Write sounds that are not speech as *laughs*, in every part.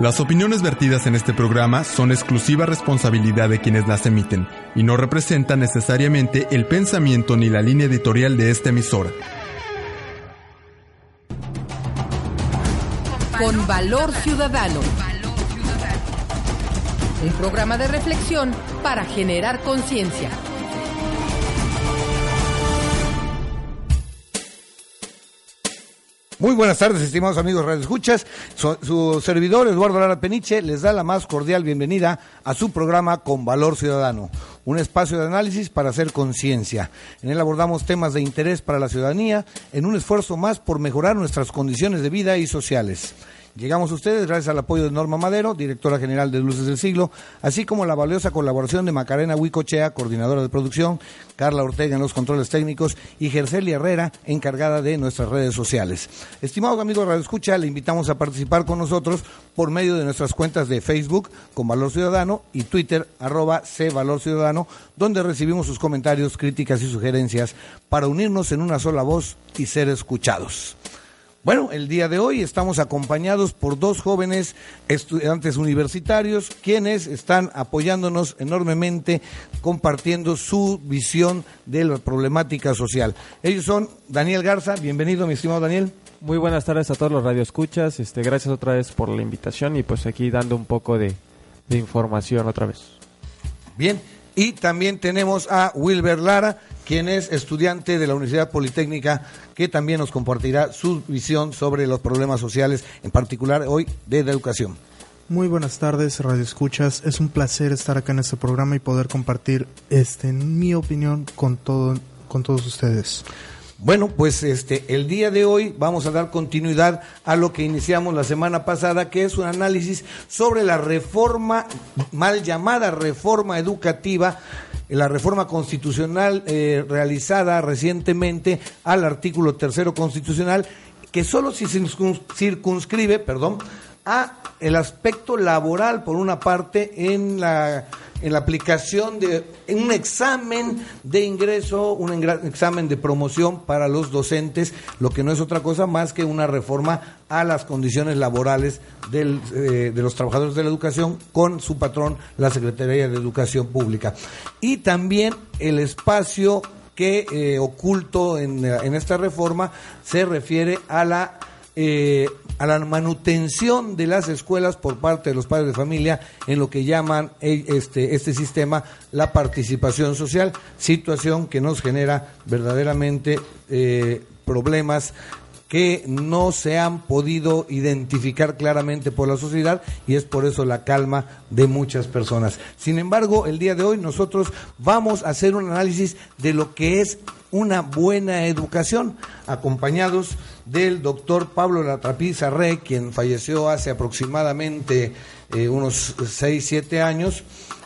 Las opiniones vertidas en este programa son exclusiva responsabilidad de quienes las emiten y no representan necesariamente el pensamiento ni la línea editorial de esta emisora. Con valor ciudadano. Un programa de reflexión para generar conciencia. Muy buenas tardes, estimados amigos Radio Escuchas. Su, su, servidor, Eduardo Lara Peniche, les da la más cordial bienvenida a su programa Con Valor Ciudadano, un espacio de análisis para hacer conciencia. En él abordamos temas de interés para la ciudadanía en un esfuerzo más por mejorar nuestras condiciones de vida y sociales. Llegamos a ustedes gracias al apoyo de Norma Madero, directora general de Luces del Siglo, así como la valiosa colaboración de Macarena Huicochea, coordinadora de producción, Carla Ortega en los controles técnicos y Gercelia Herrera, encargada de nuestras redes sociales. Estimados amigos Radio Escucha, le invitamos a participar con nosotros por medio de nuestras cuentas de Facebook con Valor Ciudadano y Twitter arroba C Valor Ciudadano, donde recibimos sus comentarios, críticas y sugerencias para unirnos en una sola voz y ser escuchados. Bueno, el día de hoy estamos acompañados por dos jóvenes estudiantes universitarios quienes están apoyándonos enormemente compartiendo su visión de la problemática social. Ellos son Daniel Garza, bienvenido mi estimado Daniel. Muy buenas tardes a todos los radioescuchas, este, gracias otra vez por la invitación y pues aquí dando un poco de, de información otra vez. Bien, y también tenemos a Wilber Lara, quien es estudiante de la Universidad Politécnica, que también nos compartirá su visión sobre los problemas sociales, en particular hoy de la educación. Muy buenas tardes, Radio Escuchas. Es un placer estar acá en este programa y poder compartir, este, en mi opinión, con todo, con todos ustedes. Bueno, pues este el día de hoy vamos a dar continuidad a lo que iniciamos la semana pasada, que es un análisis sobre la reforma mal llamada reforma educativa, la reforma constitucional eh, realizada recientemente al artículo tercero constitucional, que solo se circunscribe, perdón, a el aspecto laboral por una parte en la en la aplicación de un examen de ingreso, un examen de promoción para los docentes, lo que no es otra cosa más que una reforma a las condiciones laborales del, eh, de los trabajadores de la educación con su patrón, la Secretaría de Educación Pública. Y también el espacio que eh, oculto en, en esta reforma se refiere a la eh, a la manutención de las escuelas por parte de los padres de familia en lo que llaman eh, este, este sistema la participación social, situación que nos genera verdaderamente eh, problemas que no se han podido identificar claramente por la sociedad y es por eso la calma de muchas personas. Sin embargo, el día de hoy nosotros vamos a hacer un análisis de lo que es una buena educación, acompañados del doctor Pablo Latrapiza Rey, quien falleció hace aproximadamente eh, unos 6, 7 años,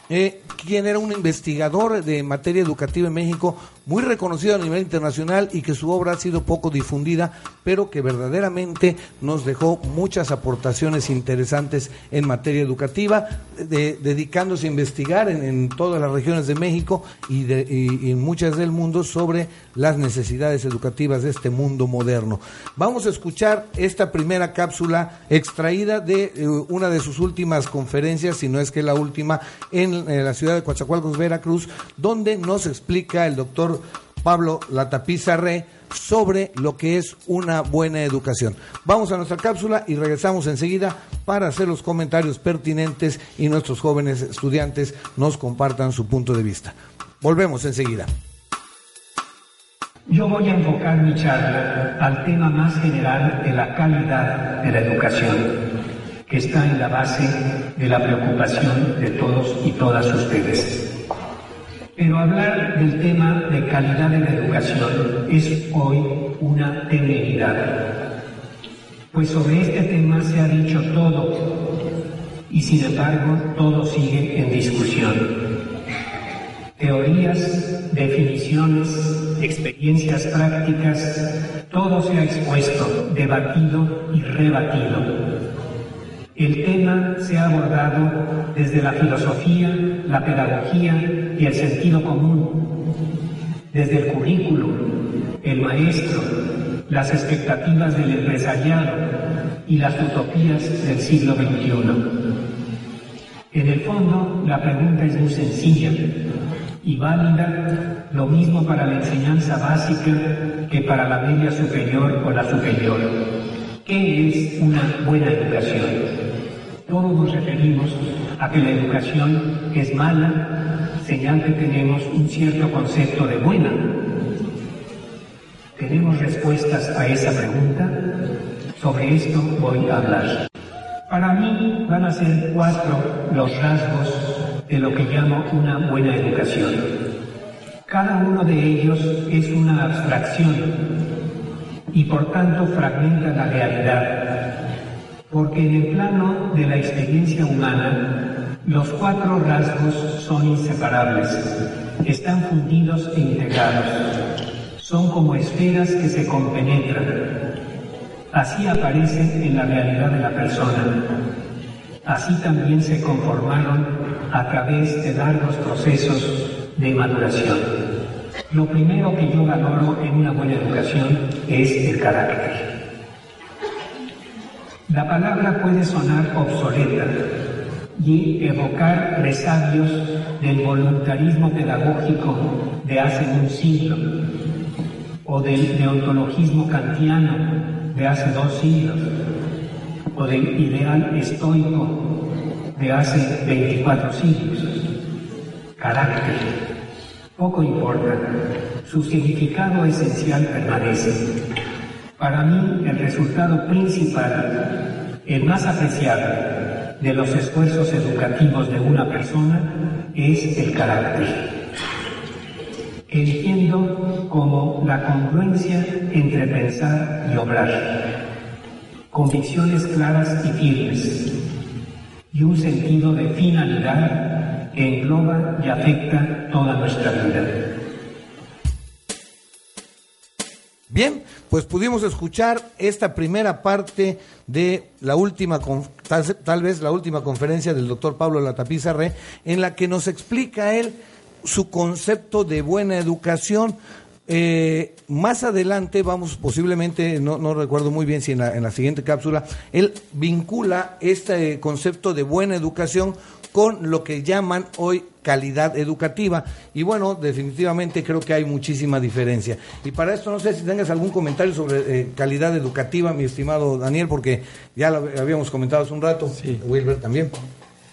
eh, quien era un investigador de materia educativa en México, muy reconocido a nivel internacional y que su obra ha sido poco difundida, pero que verdaderamente nos dejó muchas aportaciones interesantes en materia educativa, de, dedicándose a investigar en, todas las regiones de México y, de, y, y, en muchas del mundo sobre las necesidades educativas de este mundo moderno. Vamos a escuchar esta primera cápsula extraída de eh, una de sus últimas conferencias, si no es que la última, en, en la ciudad de Coatzacoalcos, Veracruz, donde nos explica el doctor Pablo Latapiza Re sobre lo que es una buena educación. Vamos a nuestra cápsula y regresamos enseguida para hacer los comentarios pertinentes y nuestros jóvenes estudiantes nos compartan su punto de vista. Volvemos enseguida. Yo voy a enfocar mi charla al tema más general de la calidad de la educación, que está en la base de la preocupación de todos y todas ustedes. Pero hablar del tema de calidad de la educación es hoy una temeridad, pues sobre este tema se ha dicho sin embargo todo sigue en discusión. Teorías, definiciones, experiencias prácticas, todo se ha expuesto, debatido y rebatido. El tema se ha abordado desde la filosofía, la pedagogía y el sentido común, desde el currículum, el maestro, las expectativas del empresariado y las utopías del siglo XXI. En el fondo, la pregunta es muy sencilla y válida, lo mismo para la enseñanza básica que para la media superior o la superior. ¿Qué es una buena educación? Todos nos referimos a que la educación es mala, señal que tenemos un cierto concepto de buena. ¿Tenemos respuestas a esa pregunta? Sobre esto voy a hablar. Para mí van a ser cuatro los rasgos de lo que llamo una buena educación. Cada uno de ellos es una abstracción y por tanto fragmenta la realidad, porque en el plano de la experiencia humana los cuatro rasgos son inseparables, están fundidos e integrados, son como esferas que se compenetran, Así aparecen en la realidad de la persona. Así también se conformaron a través de largos procesos de maduración. Lo primero que yo valoro en una buena educación es el carácter. La palabra puede sonar obsoleta y evocar resabios del voluntarismo pedagógico de hace un siglo o del deontologismo kantiano de hace dos siglos o del ideal estoico de hace 24 siglos. Carácter. Poco importa. Su significado esencial permanece. Para mí el resultado principal, el más apreciable de los esfuerzos educativos de una persona es el carácter entiendo como la congruencia entre pensar y obrar, convicciones claras y firmes, y un sentido de finalidad que engloba y afecta toda nuestra vida. Bien, pues pudimos escuchar esta primera parte de la última, tal, tal vez la última conferencia del doctor Pablo Latapizarre, en la que nos explica él su concepto de buena educación. Eh, más adelante vamos posiblemente, no, no recuerdo muy bien si en la, en la, siguiente cápsula, él vincula este concepto de buena educación con lo que llaman hoy calidad educativa. Y bueno, definitivamente creo que hay muchísima diferencia. Y para esto no sé si tengas algún comentario sobre eh, calidad educativa, mi estimado Daniel, porque ya lo habíamos comentado hace un rato, Sí. Wilber también.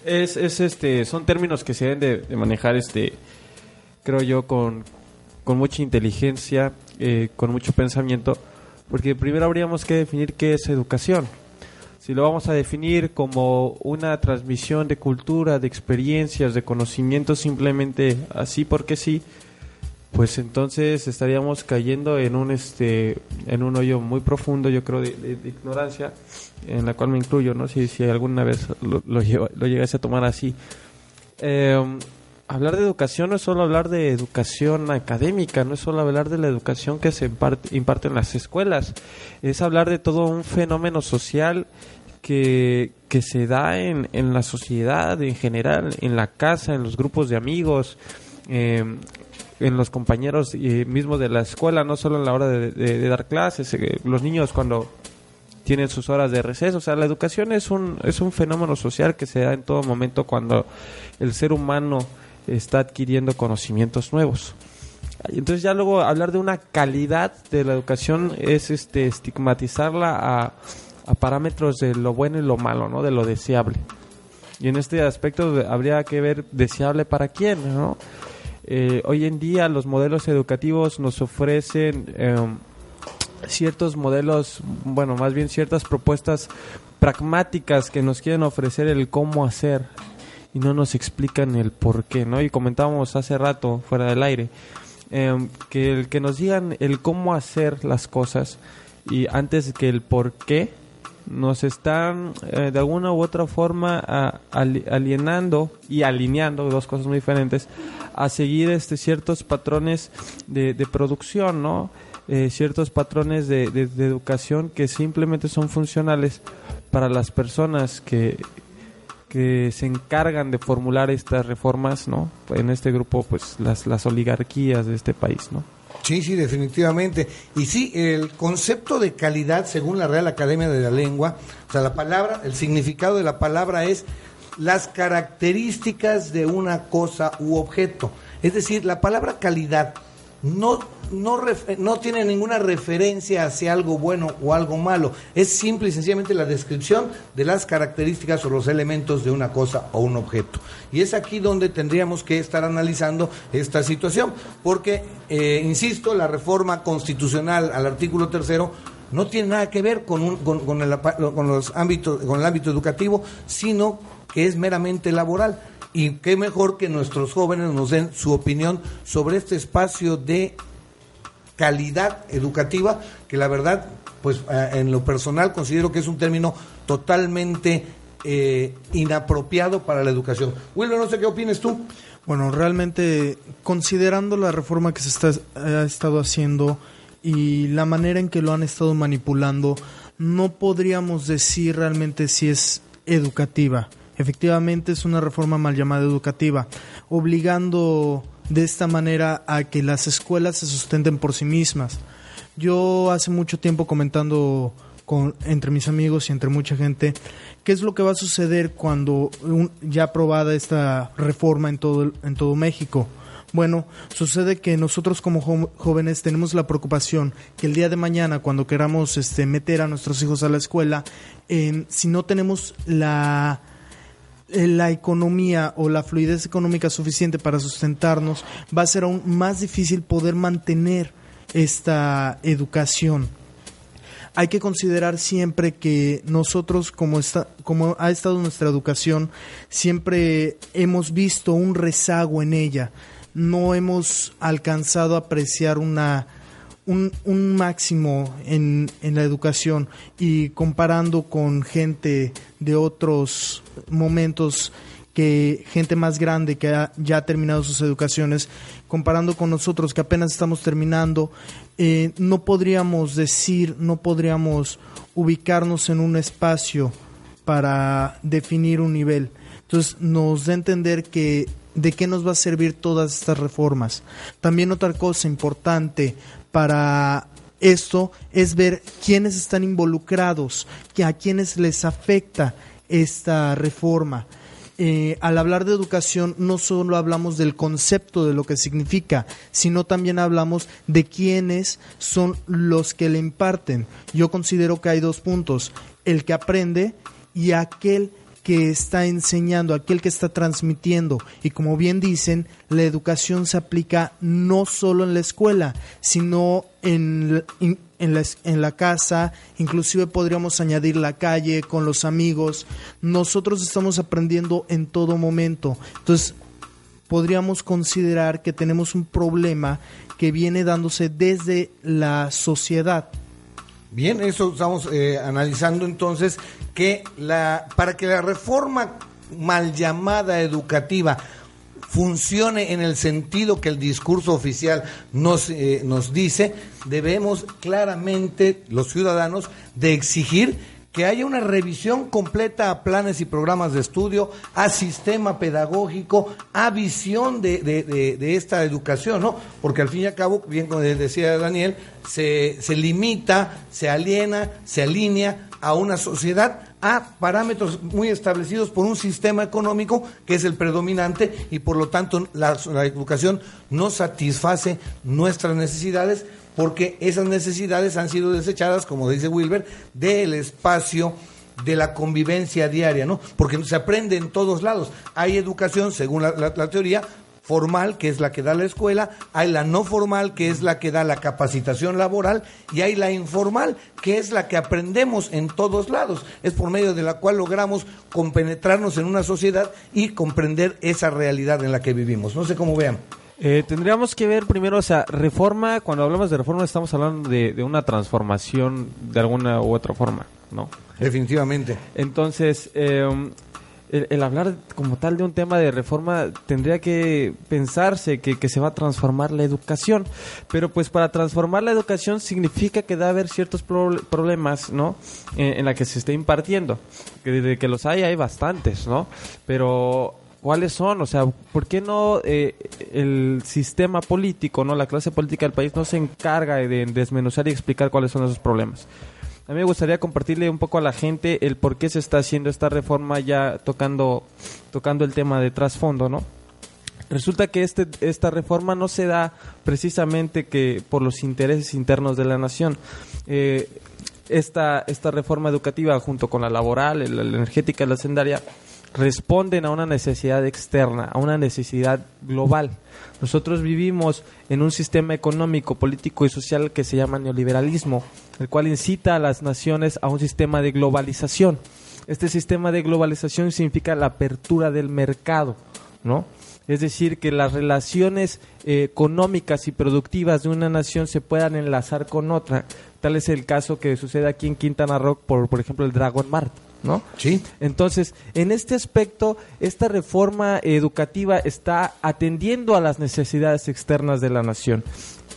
Es, es este, son términos que se deben de, de manejar, este, creo yo, con, con mucha inteligencia, eh, con mucho pensamiento, porque primero habríamos que definir qué es educación. Si lo vamos a definir como una transmisión de cultura, de experiencias, de conocimientos simplemente así porque sí, pues entonces estaríamos cayendo en un este en un hoyo muy profundo, yo creo, de, ignorancia, en la cual me incluyo, ¿no? Si, si alguna vez lo, lo, lo llegase a tomar así. Eh, hablar de educación no es solo hablar de educación académica, no es solo hablar de la educación que se imparte, en las escuelas, es hablar de todo un fenómeno social que, que se da en, en la sociedad en general, en la casa, en los grupos de amigos, eh, en los compañeros eh, mismos de la escuela, no solo en la hora de, de- de dar clases, eh, los niños cuando tienen sus horas de receso. O sea, la educación es un, es un fenómeno social que se da en todo momento cuando el ser humano está adquiriendo conocimientos nuevos. Entonces ya luego hablar de una calidad de la educación es este estigmatizarla a, a parámetros de lo bueno y lo malo, ¿no? De lo deseable. Y en este aspecto habría que ver deseable para quién, ¿no? Eh, hoy en día los modelos educativos nos ofrecen em, ciertos modelos, bueno, más bien ciertas propuestas pragmáticas que nos quieren ofrecer el cómo hacer y no nos explican el por qué, ¿no? Y comentábamos hace rato, fuera del aire, em, que el que nos digan el cómo hacer las cosas y antes que el por qué, nos están eh, de alguna u otra forma alienando y alineando, dos cosas muy diferentes, a seguir este ciertos patrones de, de producción, ¿no? Eh, ciertos patrones de- de educación que simplemente son funcionales para las personas que, que se encargan de formular estas reformas, ¿no? En este grupo, pues las, las oligarquías de este país, ¿no? Sí, sí, definitivamente. Y sí, el concepto de calidad, según la Real Academia de la Lengua, o sea, la palabra, el significado de la palabra es las características de una cosa u objeto. Es decir, la palabra calidad no, no, no tiene ninguna referencia hacia algo bueno o algo malo. Es simple y sencillamente la descripción de las características o los elementos de una cosa o un objeto. Y es aquí donde tendríamos que estar analizando esta situación, porque, eh, insisto, la reforma constitucional al artículo tercero no tiene nada que ver con, un- con, con los ámbitos, con el ámbito educativo, sino que es meramente laboral. Y qué mejor que nuestros jóvenes nos den su opinión sobre este espacio de calidad educativa, que la verdad, pues eh, en lo personal considero que es un término totalmente eh, inapropiado para la educación. Wilber, no sé qué opinas tú. Bueno, realmente considerando la reforma que se está, ha estado haciendo y la manera en que lo han estado manipulando, no podríamos decir realmente si es educativa. Efectivamente es una reforma mal llamada educativa, obligando de esta manera a que las escuelas se sustenten por sí mismas. Yo hace mucho tiempo comentando con, entre mis amigos y entre mucha gente qué es lo que va a suceder cuando un- ya aprobada esta reforma en todo, en todo México. Bueno, sucede que nosotros como jóvenes tenemos la preocupación que el día de mañana, cuando queramos este, meter a nuestros hijos a la escuela, si no tenemos la, la economía o la fluidez económica suficiente para sustentarnos, va a ser aún más difícil poder mantener esta educación. Hay que considerar siempre que nosotros, como, está, como ha estado nuestra educación, siempre hemos visto un rezago en ella. No hemos alcanzado a apreciar una, un, máximo en, en la educación y comparando con gente de otros momentos que gente más grande que ya ha terminado sus educaciones, comparando con nosotros que apenas estamos terminando, eh, no podríamos decir, no podríamos ubicarnos en un espacio para definir un nivel. Entonces nos da a entender que de qué nos va a servir todas estas reformas. También otra cosa importante para esto es ver quiénes están involucrados, a quiénes les afecta esta reforma. Eh, al hablar de educación no solo hablamos del concepto de lo que significa, sino también hablamos de quiénes son los que le imparten. Yo considero que hay dos puntos, el que aprende y aquel que está enseñando, aquel que está transmitiendo. Y como bien dicen, la educación se aplica no solo en la escuela, sino en, en, la, la casa, inclusive podríamos añadir la calle, con los amigos. Nosotros estamos aprendiendo en todo momento. Entonces, podríamos considerar que tenemos un problema que viene dándose desde la sociedad. Bien, eso estamos eh, analizando entonces que la para que la reforma mal llamada educativa funcione en el sentido que el discurso oficial nos, eh, nos dice, debemos claramente los ciudadanos de exigir que haya una revisión completa a planes y programas de estudio, a sistema pedagógico, a visión de, de, de, de esta educación, ¿no? Porque al fin y al cabo, bien como decía Daniel, se, se limita, se aliena, se alinea a una sociedad a parámetros muy establecidos por un sistema económico que es el predominante y por lo tanto la, educación no satisface nuestras necesidades porque esas necesidades han sido desechadas, como dice Wilber, del espacio de la convivencia diaria, ¿no? Porque se aprende en todos lados. Hay educación, según la, la teoría, formal, que es la que da la escuela, hay la no formal, que es la que da la capacitación laboral, y hay la informal, que es la que aprendemos en todos lados. Es por medio de la cual logramos compenetrarnos en una sociedad y comprender esa realidad en la que vivimos. No sé cómo vean. Eh, tendríamos que ver primero, o sea, reforma, cuando hablamos de reforma estamos hablando de, de una transformación de alguna u otra forma, ¿no? Definitivamente. Entonces, eh, el, hablar como tal de un tema de reforma tendría que pensarse que, que se va a transformar la educación, pero pues para transformar la educación significa que debe haber ciertos pro- problemas, ¿no? En, en la que se esté impartiendo, que de que los hay hay bastantes, ¿no? Pero ¿Cuáles son? O sea, ¿por qué no eh, el sistema político, no la clase política del país no se encarga de desmenuzar y explicar cuáles son esos problemas? A mí me gustaría compartirle un poco a la gente el por qué se está haciendo esta reforma ya tocando, tocando el tema de trasfondo, ¿no? Resulta que este, esta reforma no se da precisamente que por los intereses internos de la nación. Eh, esta, esta reforma educativa junto con la laboral, la, la energética la sendaria responden a una necesidad externa, a una necesidad global. Nosotros vivimos en un sistema económico, político y social que se llama neoliberalismo, el cual incita a las naciones a un sistema de globalización. Este sistema de globalización significa la apertura del mercado, ¿no? Es decir, que las relaciones eh, económicas y productivas de una nación se puedan enlazar con otra. Tal es el caso que sucede aquí en Quintana Roo, por, por ejemplo, el Dragon Mart, ¿no? Sí. Entonces, en este aspecto, esta reforma educativa está atendiendo a las necesidades externas de la nación.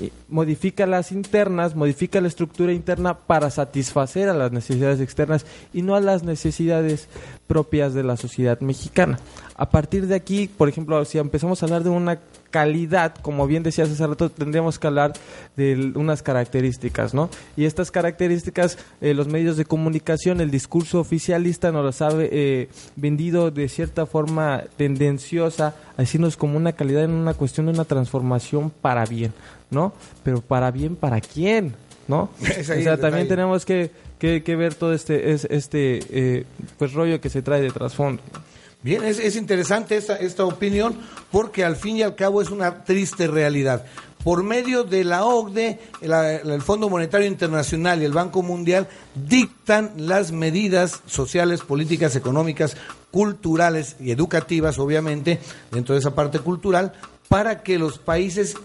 Y Modifica las internas, modifica la estructura interna para satisfacer a las necesidades externas y no a las necesidades propias de la sociedad mexicana. A partir de aquí, por ejemplo, si empezamos a hablar de una calidad, como bien decías hace rato, tendríamos que hablar de unas características, ¿no? Y estas características, eh, los medios de comunicación, el discurso oficialista nos los ha eh, vendido de cierta forma tendenciosa, a decirnos como una calidad en una cuestión de una transformación para bien, ¿no? Pero para bien, ¿para quién? ¿No? *laughs* O sea, también tenemos que, que, que ver todo este, es- este eh, pues rollo que se trae de trasfondo. Bien, es, es interesante esta, esta opinión porque al fin y al cabo es una triste realidad. Por medio de la OCDE, el Fondo Monetario Internacional y el Banco Mundial dictan las medidas sociales, políticas, económicas, culturales y educativas, obviamente, dentro de esa parte cultural, para que los países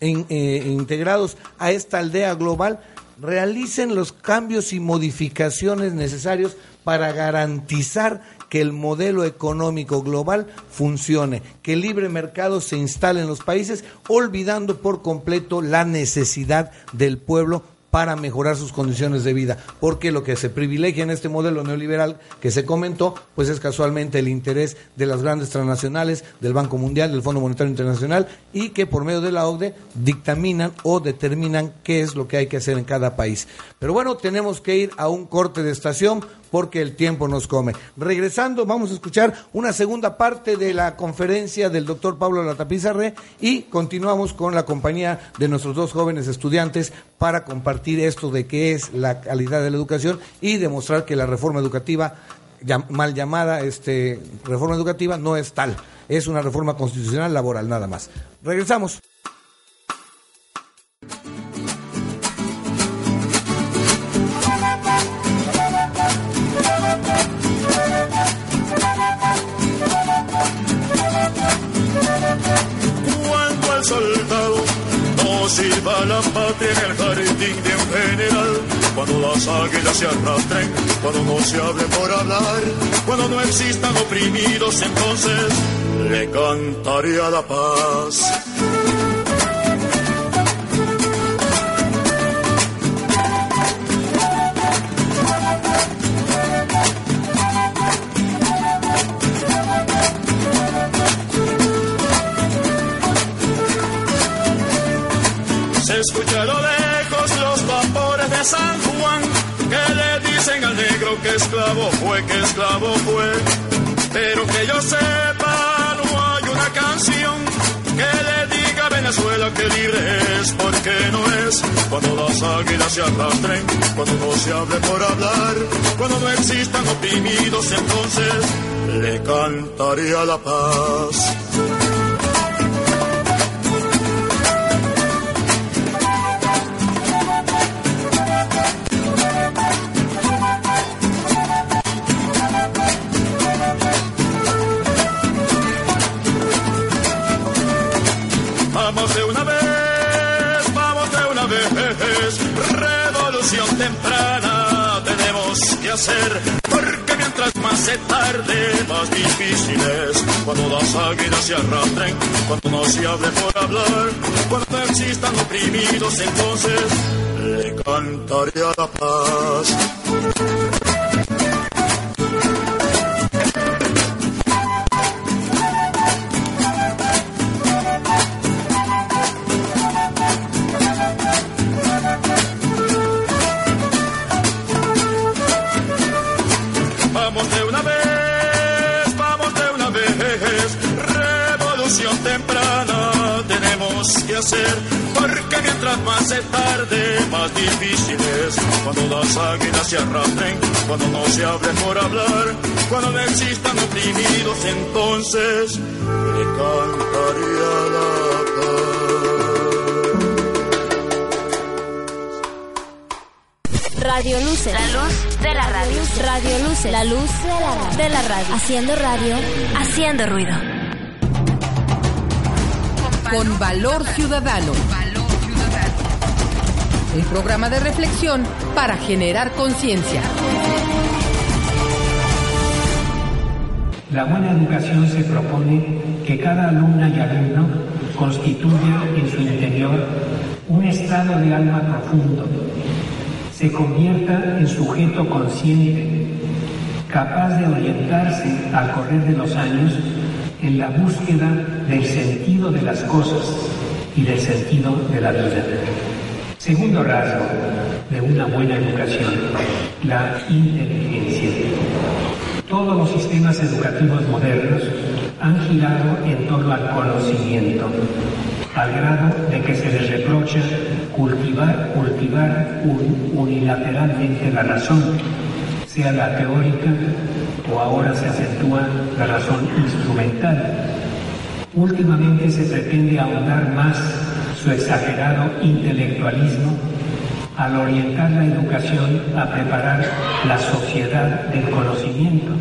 eh, integrados a esta aldea global realicen los cambios y modificaciones necesarios para garantizar que el modelo económico global funcione, que el libre mercado se instale en los países, olvidando por completo la necesidad del pueblo para mejorar sus condiciones de vida, porque lo que se privilegia en este modelo neoliberal que se comentó, pues es casualmente el interés de las grandes transnacionales, del Banco Mundial, del Fondo Monetario Internacional, y que por medio de la OCDE dictaminan o determinan qué es lo que hay que hacer en cada país. Pero bueno, tenemos que ir a un corte de estación porque el tiempo nos come. Regresando, vamos a escuchar una segunda parte de la conferencia del doctor Pablo Latapizarre y continuamos con la compañía de nuestros dos jóvenes estudiantes para compartir esto de qué es la calidad de la educación y demostrar que la reforma educativa mal llamada este reforma educativa no es tal, es una reforma constitucional laboral nada más. Regresamos. No sirva la patria en el jardín de un general, cuando las águilas se arrastren, cuando no se hable por hablar, cuando no existan oprimidos, entonces le cantaría la paz. Escucha a lo lejos los vapores de San Juan que le dicen al negro que esclavo fue, que esclavo fue. Pero que yo sepa, no hay una canción que le diga a Venezuela que libre es, porque no es. Cuando las águilas se arrastren, cuando no se hable por hablar, cuando no existan oprimidos, entonces le cantaría la paz. Se arrastren, cuando no se hable por hablar, cuando existan oprimidos, entonces le cantaré a la paz. Las águilas se arrastren, cuando no se hable por hablar, cuando no existan oprimidos, entonces le cantaría la paz. Radio Luce. La luz de la radio. Radio Luce. La luz de la radio. De la radio. Haciendo radio. Haciendo ruido. Con valor ciudadano. Un programa de reflexión para generar conciencia. La buena educación se propone que cada alumna y alumno constituya en su interior un estado de alma profundo, se convierta en sujeto consciente, capaz de orientarse al correr de los años en la búsqueda del sentido de las cosas y del sentido de la vida. Segundo rasgo de una buena educación, la inteligencia. Todos los sistemas educativos modernos han girado en torno al conocimiento, al grado de que se les reprocha cultivar, cultivar un- unilateralmente la razón, sea la teórica o ahora se acentúa la razón instrumental. Últimamente se pretende ahondar más su exagerado intelectualismo al orientar la educación a preparar la sociedad del conocimiento.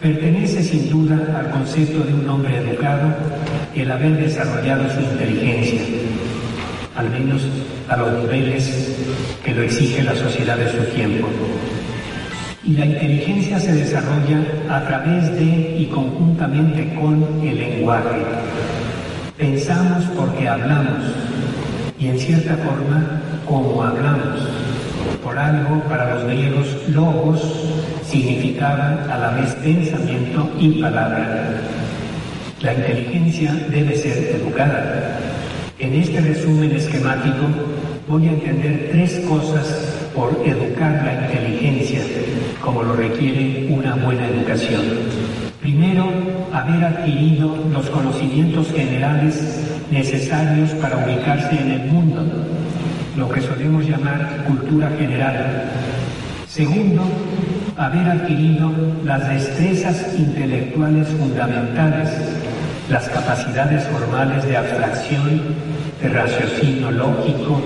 Pertenece sin duda al concepto de un hombre educado el haber desarrollado su inteligencia, al menos a los niveles que lo exige la sociedad de su tiempo. Y la inteligencia se desarrolla a través de y conjuntamente con el lenguaje. Pensamos porque hablamos y en cierta forma como hablamos. Por algo, para los griegos, logos significaba a la vez pensamiento y palabra. La inteligencia debe ser educada. En este resumen esquemático voy a entender tres cosas por educar la inteligencia, como lo requiere una buena educación. Primero, haber adquirido los conocimientos generales necesarios para ubicarse en el mundo, lo que solemos llamar cultura general. Segundo, haber adquirido las destrezas intelectuales fundamentales, las capacidades formales de abstracción, de raciocinio lógico,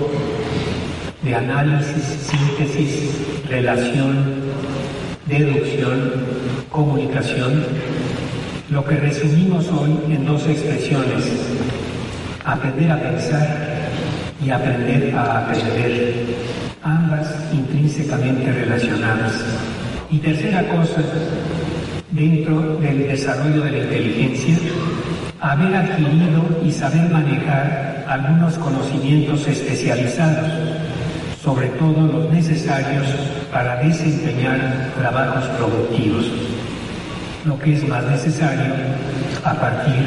de análisis, síntesis, relación, deducción, comunicación, lo que resumimos hoy en dos expresiones, aprender a pensar y aprender a aprender, ambas intrínsecamente relacionadas. Y tercera cosa, dentro del desarrollo de la inteligencia, haber adquirido y saber manejar algunos conocimientos especializados, sobre todo los necesarios para desempeñar trabajos productivos, lo que es más necesario a partir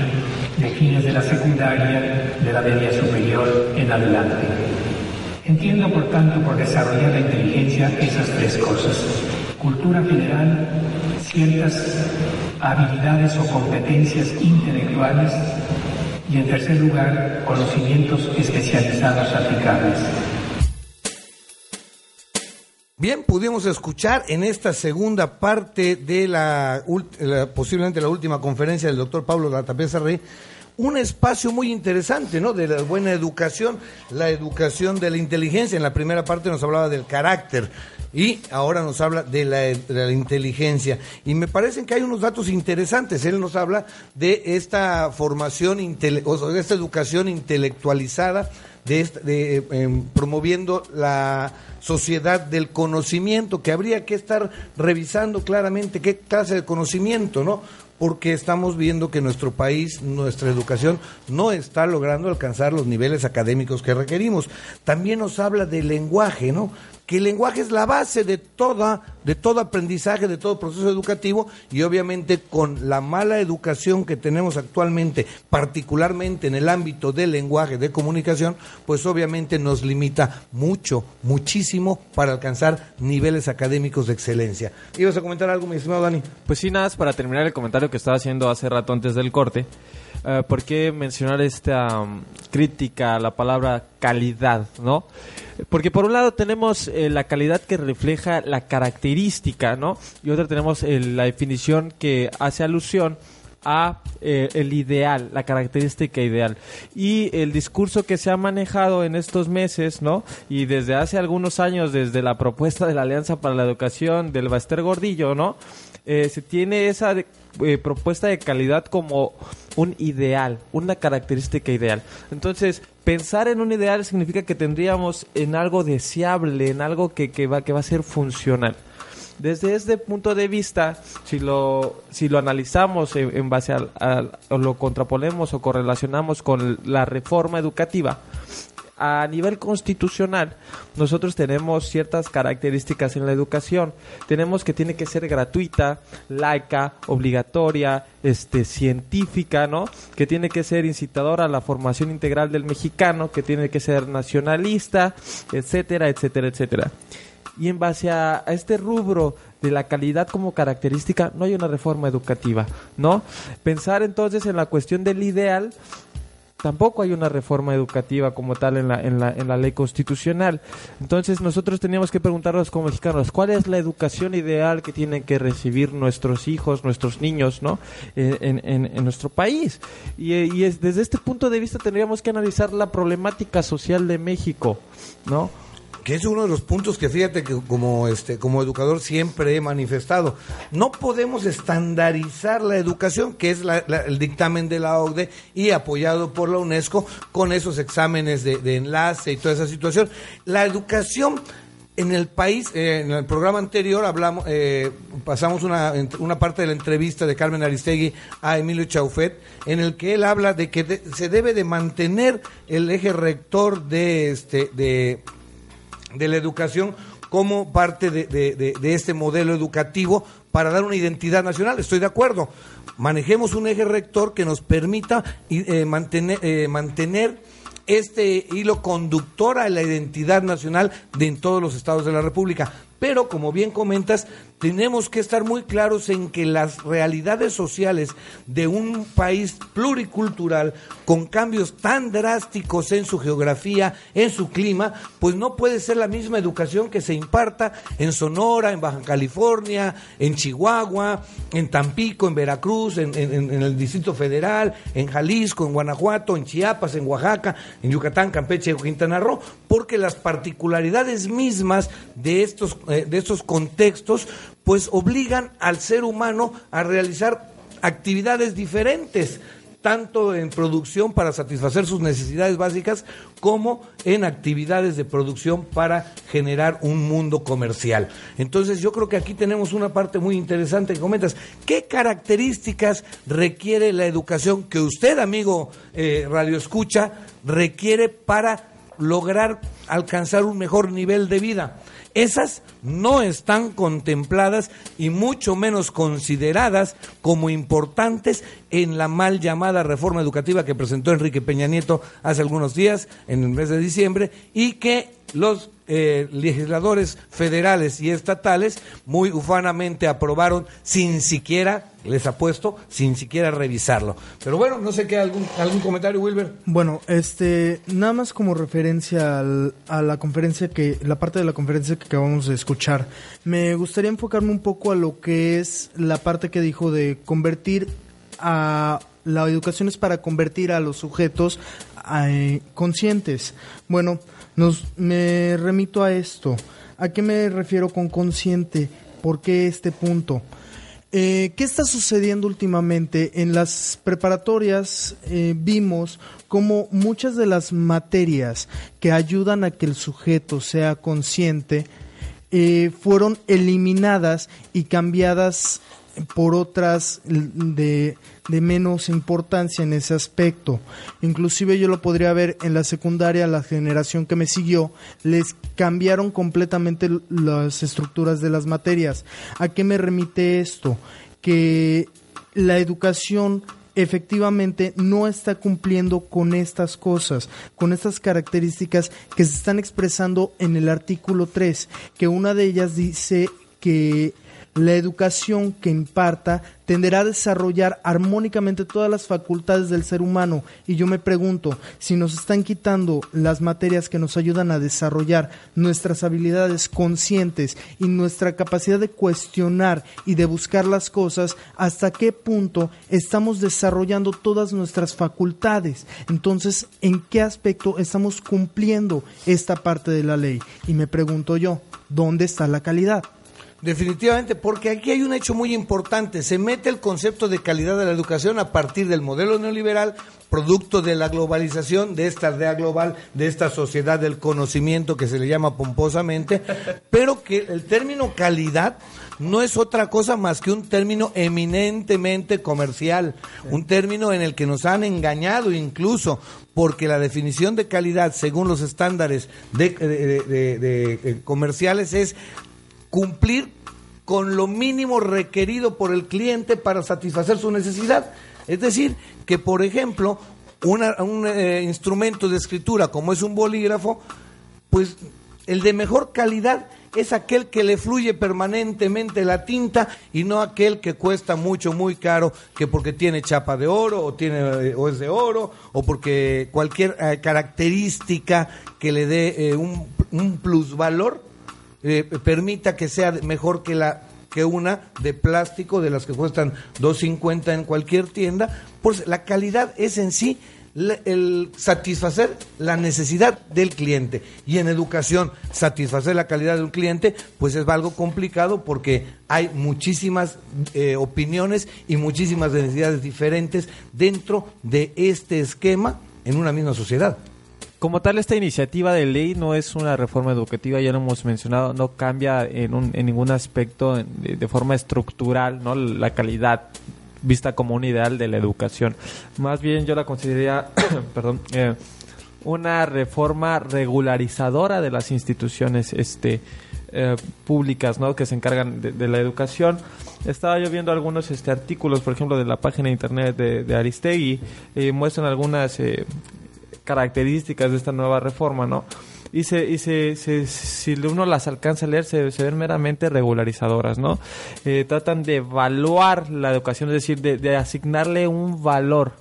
de fines de la secundaria, de la media superior en adelante. Entiendo, por tanto, por desarrollar la inteligencia esas tres cosas. Cultura general, ciertas habilidades o competencias intelectuales y, en tercer lugar, conocimientos especializados aplicables. Bien, pudimos escuchar en esta segunda parte de la, la- posiblemente la última conferencia del doctor Pablo Latapesa Rey, un espacio muy interesante, ¿no? De la buena educación, la educación de la inteligencia. En la primera parte nos hablaba del carácter y ahora nos habla de la, inteligencia. Y me parecen que hay unos datos interesantes. Él nos habla de esta formación, intele- o sea, de esta educación intelectualizada de, de, eh, em, promoviendo la sociedad del conocimiento, que habría que estar revisando claramente qué clase de conocimiento, ¿no? Porque estamos viendo que nuestro país, nuestra educación, no está logrando alcanzar los niveles académicos que requerimos. También nos habla del lenguaje, ¿no? Que el lenguaje es la base de toda de todo aprendizaje, de todo proceso educativo y obviamente con la mala educación que tenemos actualmente, particularmente en el ámbito del lenguaje de comunicación, pues obviamente nos limita mucho, muchísimo para alcanzar niveles académicos de excelencia. ¿Ibas a comentar algo, mi estimado Dani? Pues sí, nada para terminar el comentario que estaba haciendo hace rato antes del corte. eh, ¿Por qué mencionar esta um, crítica a la palabra calidad, no? Porque por un lado tenemos eh, la calidad que refleja la característica, ¿no? Y otra tenemos eh, la definición que hace alusión a eh, el ideal, la característica ideal. Y el discurso que se ha manejado en estos meses, ¿no? Y desde hace algunos años, desde la propuesta de la Alianza para la Educación del Baster Gordillo, ¿no? Eh, se tiene esa eh, propuesta de calidad como un ideal, una característica ideal. Entonces, pensar en un ideal significa que tendríamos en algo deseable, en algo que, que va, que va a ser funcional. Desde este punto de vista, si lo, si lo analizamos en, base al- o lo contraponemos o correlacionamos con la reforma educativa, a nivel constitucional, nosotros tenemos ciertas características en la educación. Tenemos que tiene que ser gratuita, laica, obligatoria, este, científica, ¿no? Que tiene que ser incitadora a la formación integral del mexicano, que tiene que ser nacionalista, etcétera, etcétera, etcétera. Y en base a, a este rubro de la calidad como característica, no hay una reforma educativa, ¿no? Pensar entonces en la cuestión del ideal, tampoco hay una reforma educativa como tal en la, en la, en la ley constitucional. Entonces nosotros teníamos que preguntarnos como mexicanos, ¿cuál es la educación ideal que tienen que recibir nuestros hijos, nuestros niños, ¿no? Eh, En, en- nuestro país. Y, eh, y es- desde este punto de vista tendríamos que analizar la problemática social de México, ¿no? Que es uno de los puntos que fíjate que como este como educador siempre he manifestado. No podemos estandarizar la educación que es el dictamen de la OCDE y apoyado por la UNESCO con esos exámenes de, enlace y toda esa situación. La educación en el país, eh, en el programa anterior hablamos, eh, pasamos una, una parte de la entrevista de Carmen Aristegui a Emilio Chaufet, en el que él habla de que se debe de mantener el eje rector de este de de la educación como parte de, de- este modelo educativo para dar una identidad nacional. Estoy de acuerdo. Manejemos un eje rector que nos permita eh, mantener, eh, mantener este hilo conductor a la identidad nacional de en todos los estados de la República. Pero, como bien comentas, tenemos que estar muy claros en que las realidades sociales de un país pluricultural, con cambios tan drásticos en su geografía, en su clima, pues no puede ser la misma educación que se imparta en Sonora, en Baja California, en Chihuahua, en Tampico, en Veracruz, en, el Distrito Federal, en Jalisco, en Guanajuato, en Chiapas, en Oaxaca, en Yucatán, Campeche Quintana Roo, porque las particularidades mismas de estos, eh, de estos contextos, pues obligan al ser humano a realizar actividades diferentes tanto en producción para satisfacer sus necesidades básicas como en actividades de producción para generar un mundo comercial. Entonces yo creo que aquí tenemos una parte muy interesante que comentas. ¿Qué características requiere la educación que usted, amigo eh, Radio Escucha, requiere para lograr alcanzar un mejor nivel de vida? Esas no están contempladas y mucho menos consideradas como importantes en la mal llamada reforma educativa que presentó Enrique Peña Nieto hace algunos días, en el mes de diciembre, y que los eh, legisladores federales y estatales muy ufanamente aprobaron sin siquiera, les apuesto, sin siquiera revisarlo. Pero bueno, no sé qué, algún, algún comentario, Wilber. Bueno, este, nada más como referencia al- a la conferencia que, la parte de la conferencia que acabamos de escuchar, me gustaría enfocarme un poco a lo que es la parte que dijo de convertir a la educación es para convertir a los sujetos eh, conscientes. Bueno, nos, me remito a esto. ¿A qué me refiero con consciente? ¿Por qué este punto? Eh, ¿Qué está sucediendo últimamente? En las preparatorias eh, vimos como muchas de las materias que ayudan a que el sujeto sea consciente eh, fueron eliminadas y cambiadas por otras de, de, menos importancia en ese aspecto. Inclusive yo lo podría ver en la secundaria, la generación que me siguió, les cambiaron completamente las estructuras de las materias. ¿A qué me remite esto? Que la educación efectivamente no está cumpliendo con estas cosas, con estas características que se están expresando en el artículo 3, que una de ellas dice que la educación que imparta tenderá a desarrollar armónicamente todas las facultades del ser humano. Y yo me pregunto, si nos están quitando las materias que nos ayudan a desarrollar nuestras habilidades conscientes y nuestra capacidad de cuestionar y de buscar las cosas, ¿hasta qué punto estamos desarrollando todas nuestras facultades? Entonces, ¿en qué aspecto estamos cumpliendo esta parte de la ley? Y me pregunto yo, ¿dónde está la calidad? Definitivamente, porque aquí hay un hecho muy importante. Se mete el concepto de calidad de la educación a partir del modelo neoliberal, producto de la globalización, de esta aldea global, de esta sociedad del conocimiento que se le llama pomposamente, *laughs* pero que el término calidad no es otra cosa más que un término eminentemente comercial, un término en el que nos han engañado incluso, porque la definición de calidad según los estándares de, de comerciales es cumplir con lo mínimo requerido por el cliente para satisfacer su necesidad. Es decir, que por ejemplo, un eh, instrumento de escritura como es un bolígrafo, pues el de mejor calidad es aquel que le fluye permanentemente la tinta y no aquel que cuesta mucho, muy caro, que porque tiene chapa de oro o, tiene, eh, o es de oro o porque cualquier eh, característica que le dé un, un plusvalor eh, permita que sea mejor que la que una de plástico de las que cuestan 2.50 en cualquier tienda, pues la calidad es en sí el satisfacer la necesidad del cliente. Y en educación, satisfacer la calidad de un cliente, pues es algo complicado porque hay muchísimas eh, opiniones y muchísimas necesidades diferentes dentro de este esquema en una misma sociedad como tal, esta iniciativa de ley no es una reforma educativa, ya lo hemos mencionado, no cambia en, un, en ningún aspecto de, forma estructural ¿no? la calidad vista como un ideal de la educación. Más bien yo la consideraría, *coughs* perdón, eh, una reforma regularizadora de las instituciones este, eh, públicas ¿no? que se encargan de, la educación. Estaba yo viendo algunos este, artículos, por ejemplo, de la página de internet de, Aristegui, y muestran algunas eh, características de esta nueva reforma, ¿no? Y, se, y se, si uno las alcanza a leer, se, ven meramente regularizadoras, ¿no? Eh, tratan de evaluar la educación, es decir, de, asignarle un valor,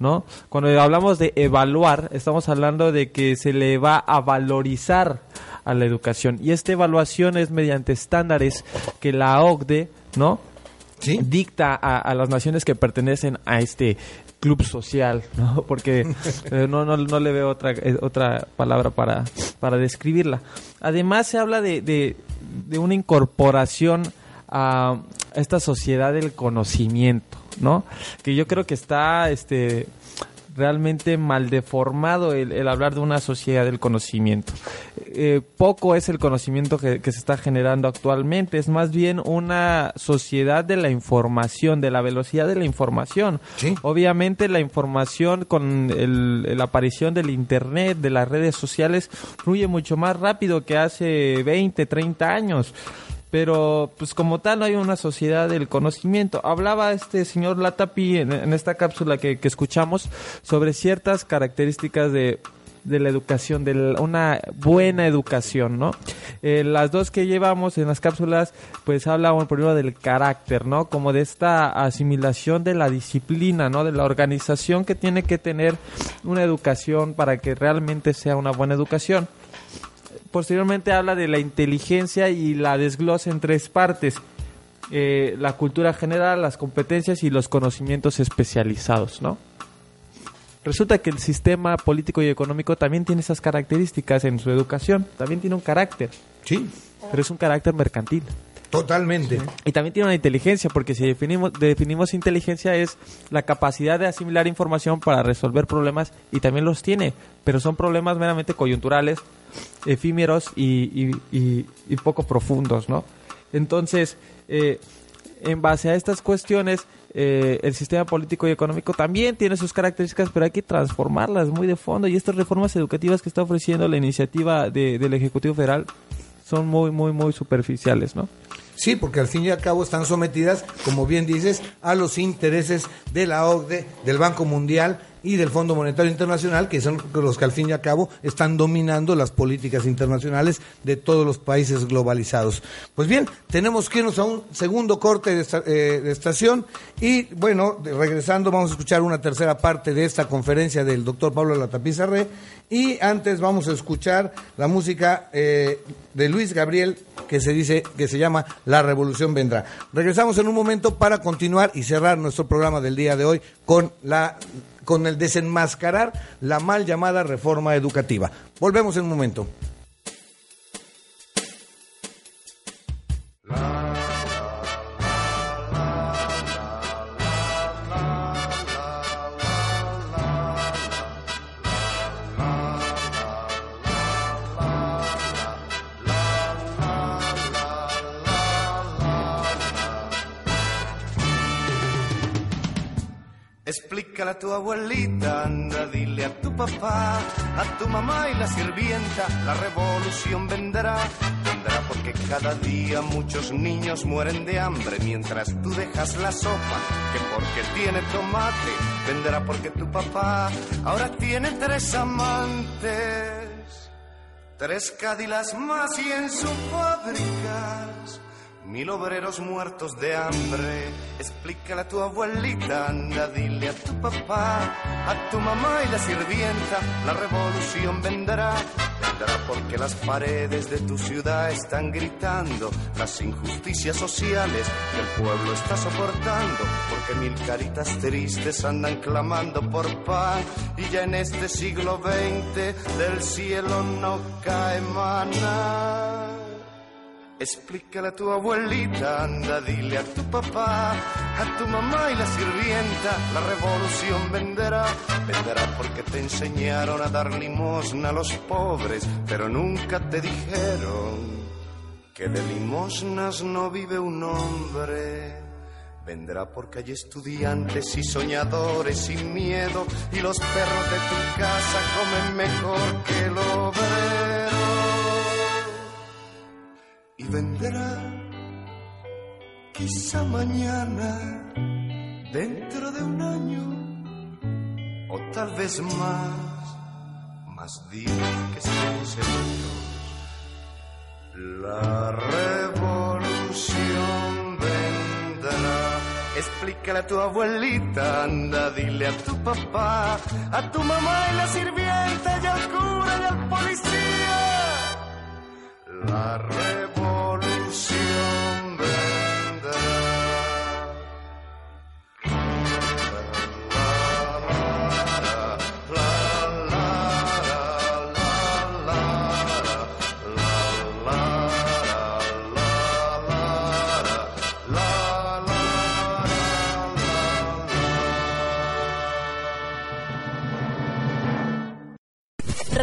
¿no? Cuando hablamos de evaluar, estamos hablando de que se le va a valorizar a la educación. Y esta evaluación es mediante estándares que la OCDE, ¿no? dicta a, a, las naciones que pertenecen a este club social, ¿no? *laughs* Porque *laughs* eh, no, no, no, le veo otra, eh, otra palabra para, para describirla. Además se habla de, de, de una incorporación a esta sociedad del conocimiento, ¿no? Que yo creo que está este realmente mal deformado el, hablar de una sociedad del conocimiento. Eh, poco es el conocimiento que, se está generando actualmente, es más bien una sociedad de la información, de la velocidad de la información. Obviamente la información con la aparición del Internet, de las redes sociales, fluye mucho más rápido que hace 20, 30 años pero pues como tal no hay una sociedad del conocimiento. Hablaba este señor Latapi en, esta cápsula que, escuchamos sobre ciertas características de, la educación, de una buena educación, ¿no? Eh, las dos que llevamos en las cápsulas, pues hablaban primero del carácter, ¿no? Como de esta asimilación de la disciplina, ¿no? De la organización que tiene que tener una educación para que realmente sea una buena educación posteriormente habla de la inteligencia y la desglosa en tres partes. Eh, la cultura general, las competencias y los conocimientos especializados, ¿no? Resulta que el sistema político y económico también tiene esas características en su educación, también tiene un carácter. Sí. Pero es un carácter mercantil. Totalmente. Y también tiene una inteligencia, porque si definimos, definimos inteligencia es la capacidad de asimilar información para resolver problemas y también los tiene, pero son problemas meramente coyunturales, efímeros y, y- poco profundos, ¿no? Entonces, eh, en base a estas cuestiones, eh, el sistema político y económico también tiene sus características, pero hay que transformarlas muy de fondo. Y estas reformas educativas que está ofreciendo la iniciativa de- del Ejecutivo Federal son muy, muy, muy superficiales, ¿no? Sí, porque al fin y al cabo están sometidas, como bien dices, a los intereses de la OCDE, del Banco Mundial y del Fondo Monetario Internacional, que son los que al fin y al cabo están dominando las políticas internacionales de todos los países globalizados. Pues bien, tenemos que irnos a un segundo corte de, eh, estación y bueno, regresando vamos a escuchar una tercera parte de esta conferencia del doctor Pablo Latapizarre y antes vamos a escuchar la música eh, de Luis Gabriel que se dice que se llama La Revolución Vendrá. Regresamos en un momento para continuar y cerrar nuestro programa del día de hoy con la con el desenmascarar la mal llamada reforma educativa. Volvemos en un momento. Tu abuelita, anda, dile a tu papá, a tu mamá y la sirvienta, la revolución vendrá. Vendrá porque cada día muchos niños mueren de hambre mientras tú dejas la sopa, que porque tiene tomate. Vendrá porque tu papá ahora tiene tres amantes, tres cádilas más y en sus fábricas. Mil obreros muertos de hambre. Explícale a tu abuelita, anda, dile a tu papá, a tu mamá y la sirvienta, la revolución vendrá. Vendrá porque las paredes de tu ciudad están gritando las injusticias sociales que el pueblo está soportando. Porque mil caritas tristes andan clamando por pan y ya en este siglo XX del cielo no cae maná. Explícale a tu abuelita, anda, dile a tu papá, a tu mamá y la sirvienta, la revolución vendrá, vendrá porque te enseñaron a dar limosna a los pobres, pero nunca te dijeron que de limosnas no vive un hombre. Vendrá porque hay estudiantes y soñadores sin miedo y los perros de tu casa comen mejor que el obrero y vendrá quizá mañana, dentro de un año, o tal vez más, más días que estemos seguros. La revolución vendrá. Explícale a tu abuelita, anda, dile a tu papá, a tu mamá y la sirvienta y al cura y al policía. La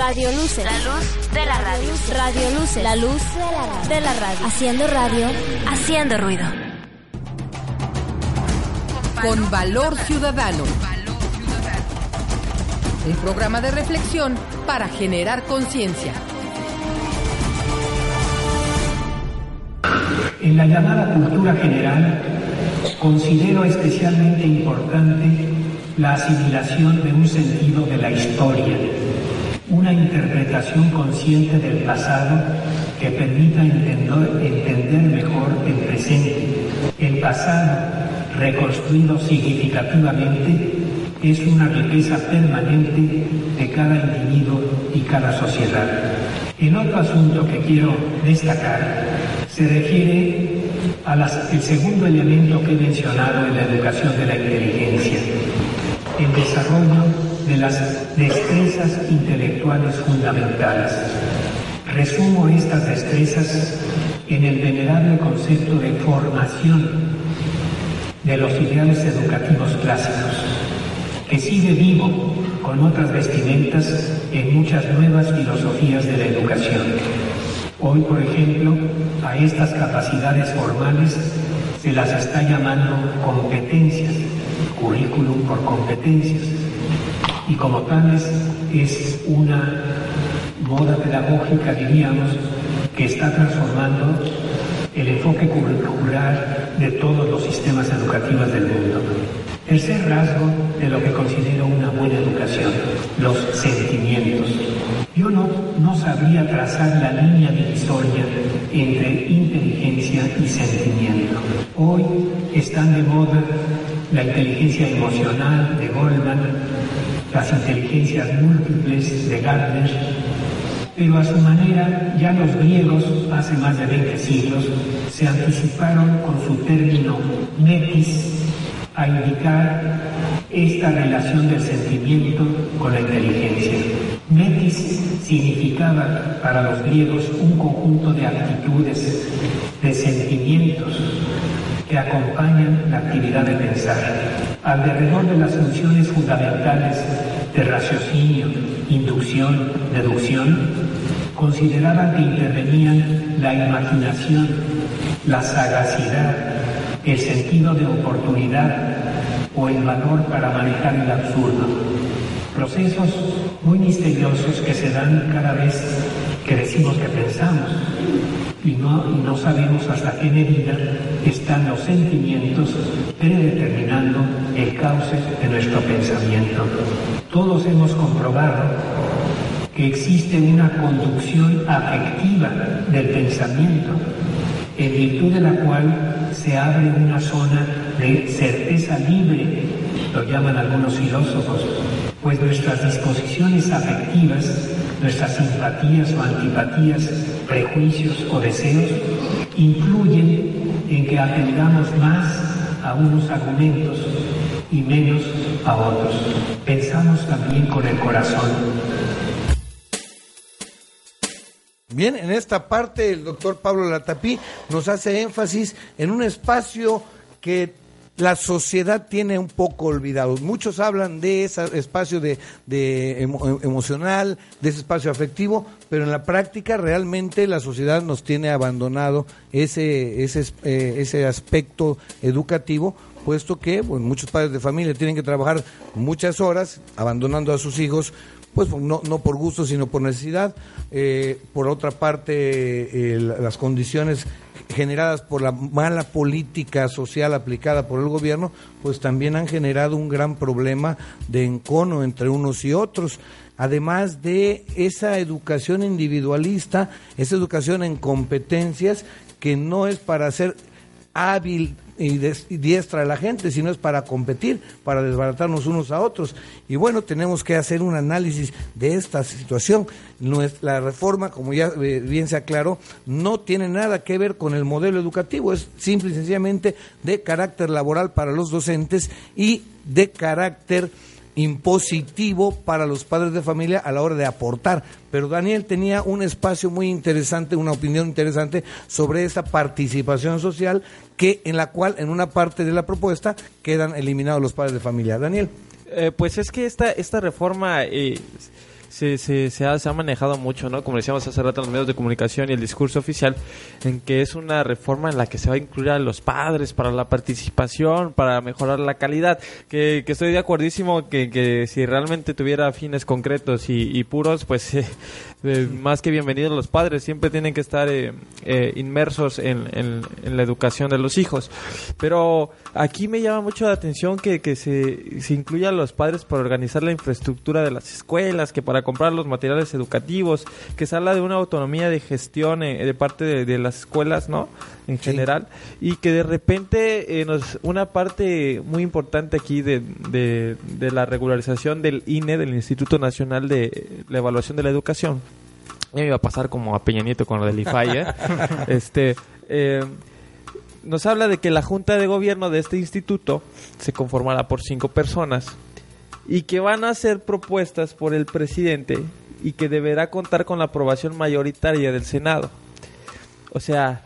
Radio Luce. La luz de la radio. Radio Luce. La luz de la radio. De la radio. Haciendo radio. Haciendo ruido. Con Valor Ciudadano. Un programa de reflexión para generar conciencia. En la llamada cultura general, considero especialmente importante la asimilación de un sentido de la historia, una interpretación consciente del pasado que permita entender, entender mejor el presente. El pasado, reconstruido significativamente, es una riqueza permanente de cada individuo y cada sociedad. El otro asunto que quiero destacar se refiere al segundo elemento que he mencionado en la educación de la inteligencia, el desarrollo de las destrezas intelectuales fundamentales. Resumo estas destrezas en el venerable concepto de formación de los ideales educativos clásicos, que sigue vivo con otras vestimentas en muchas nuevas filosofías de la educación. Hoy, por ejemplo, a estas capacidades formales se las está llamando competencias, currículum por competencias, y como tales es una moda pedagógica, diríamos, que está transformando el enfoque curricular de todos los sistemas educativos del mundo. Tercer rasgo de lo que considero una buena educación, los sentimientos. Yo no, no sabría trazar la línea divisoria entre inteligencia y sentimiento. Hoy están de moda la inteligencia emocional de Goldman, las inteligencias múltiples de Gardner, pero a su manera ya los griegos, hace más de 20 siglos, se anticiparon con su término metis a indicar esta relación del sentimiento con la inteligencia. Metis significaba para los griegos un conjunto de actitudes, de sentimientos que acompañan la actividad de pensar. Alrededor de las funciones fundamentales de raciocinio, inducción, deducción, consideraban que intervenían la imaginación, la sagacidad, el sentido de oportunidad o el valor para manejar el absurdo. Procesos muy misteriosos que se dan cada vez que decimos que pensamos y no, no sabemos hasta qué medida están los sentimientos predeterminando el cauce de nuestro pensamiento. Todos hemos comprobado que existe una conducción afectiva del pensamiento, en virtud de la cual se abre una zona de certeza libre, lo llaman algunos filósofos, pues nuestras disposiciones afectivas, nuestras simpatías o antipatías, prejuicios o deseos, influyen en que atendamos más a unos argumentos y menos a otros. Pensamos también con el corazón. Bien, en esta parte el doctor Pablo Latapí nos hace énfasis en un espacio que la sociedad tiene un poco olvidado. Muchos hablan de ese espacio de, emocional, de ese espacio afectivo, pero en la práctica realmente la sociedad nos tiene abandonado ese, ese, eh, ese aspecto educativo puesto que muchos padres de familia tienen que trabajar muchas horas abandonando a sus hijos pues no, no por gusto, sino por necesidad. Eh, por otra parte, las condiciones generadas por la mala política social aplicada por el gobierno, pues también han generado un gran problema de encono entre unos y otros. Además de esa educación individualista, esa educación en competencias que no es para ser hábil y, diestra a la gente, sino es para competir, para desbaratarnos unos a otros. Y bueno, tenemos que hacer un análisis de esta situación. la reforma, como ya eh, bien se aclaró, no tiene nada que ver con el modelo educativo, es simple y sencillamente de carácter laboral para los docentes y de carácter impositivo para los padres de familia a la hora de aportar. Pero Daniel tenía un espacio muy interesante, una opinión interesante sobre esta participación social que en la cual en una parte de la propuesta quedan eliminados los padres de familia. Daniel. Eh, pues es que esta, esta reforma eh, se, se, se, ha, se, ha, manejado mucho, ¿no? Como decíamos hace rato en los medios de comunicación y el discurso oficial, en que es una reforma en la que se va a incluir a los padres para la participación, para mejorar la calidad. Que, estoy de acuerdísimo que, que si realmente tuviera fines concretos y, puros, pues *laughs* eh, más que bienvenidos los padres, siempre tienen que estar eh, eh, inmersos en, en, la educación de los hijos. Pero aquí me llama mucho la atención que, que se, se incluya a los padres para organizar la infraestructura de las escuelas, que para comprar los materiales educativos, que se habla de una autonomía de gestión de parte de, de, las escuelas, ¿no? En general, y que de repente nos, una parte muy importante aquí de, de, de la regularización del INE, del Instituto Nacional de la Evaluación de la Educación, ya me iba a pasar como a Peña Nieto con lo del IFAI, ¿eh? *laughs* este, eh, nos habla de que la junta de gobierno de este instituto se conformará por cinco personas y que van a hacer propuestas por el presidente y que deberá contar con la aprobación mayoritaria del Senado. O sea,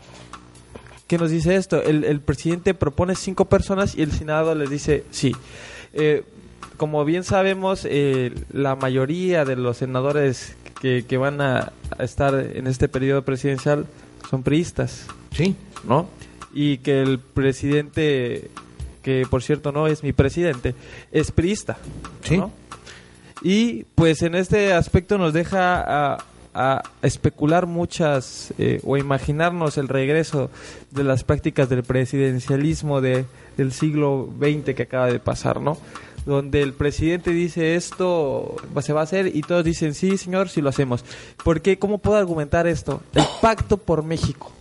¿qué nos dice esto? El, el presidente propone cinco personas y el Senado les dice sí. Eh, como bien sabemos, eh, la mayoría de los senadores que, que van a, a estar en este periodo presidencial son priistas. Sí. ¿No? Y que el presidente, que por cierto no es mi presidente, es priista. Sí. ¿no? Y pues en este aspecto nos deja a, a especular muchas eh, o imaginarnos el regreso de las prácticas del presidencialismo de, del siglo XX que acaba de pasar, ¿no? Donde el presidente dice esto se va a hacer y todos dicen sí, señor, sí lo hacemos. ¿Por qué? ¿Cómo puedo argumentar esto? El pacto por México.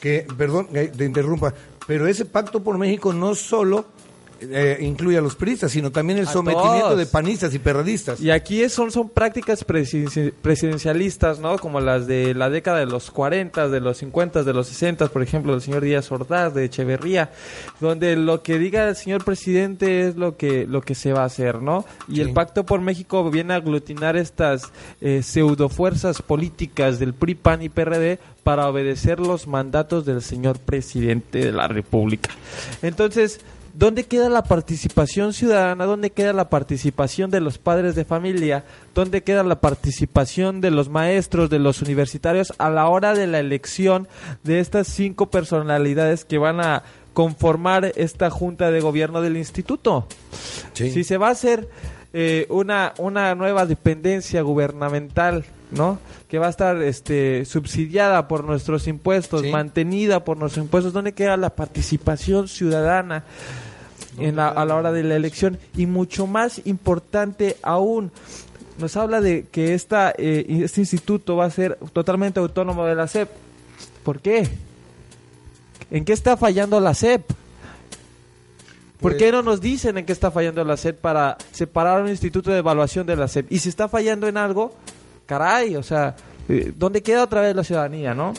Que, perdón, te interrumpa, pero ese pacto por México no solo eh, incluye a los priistas, sino también el A sometimiento todos. de panistas y perradistas. Y aquí son, son prácticas presidenci- presidencialistas, ¿no? Como las de la década de los 40, de los 50, de los 60, por ejemplo, del señor Díaz Ordaz, de Echeverría, donde lo que diga el señor presidente es lo que, lo que se va a hacer, ¿no? Y Sí. el Pacto por México viene a aglutinar estas eh, pseudofuerzas políticas del PRI, PAN y PRD para obedecer los mandatos del señor presidente de la República. Entonces, ¿Dónde queda la participación ciudadana? ¿Dónde queda la participación de los padres de familia? ¿Dónde queda la participación de los maestros, de los universitarios a la hora de la elección de estas cinco personalidades que van a conformar esta junta de gobierno del instituto? Sí. Si se va a hacer eh, una, una nueva dependencia gubernamental, ¿no? Que va a estar este, subsidiada por nuestros impuestos, Sí. mantenida por nuestros impuestos, ¿dónde queda la participación ciudadana en la- a la hora de la elección? Y mucho más importante aún, nos habla de que esta, eh, este instituto va a ser totalmente autónomo de la SEP. ¿Por qué? ¿En qué está fallando la SEP? ¿Por qué no nos dicen en qué está fallando la SEP para separar un instituto de evaluación de la SEP? Y si está fallando en algo, caray, o sea, eh, ¿dónde queda otra vez la ciudadanía, no?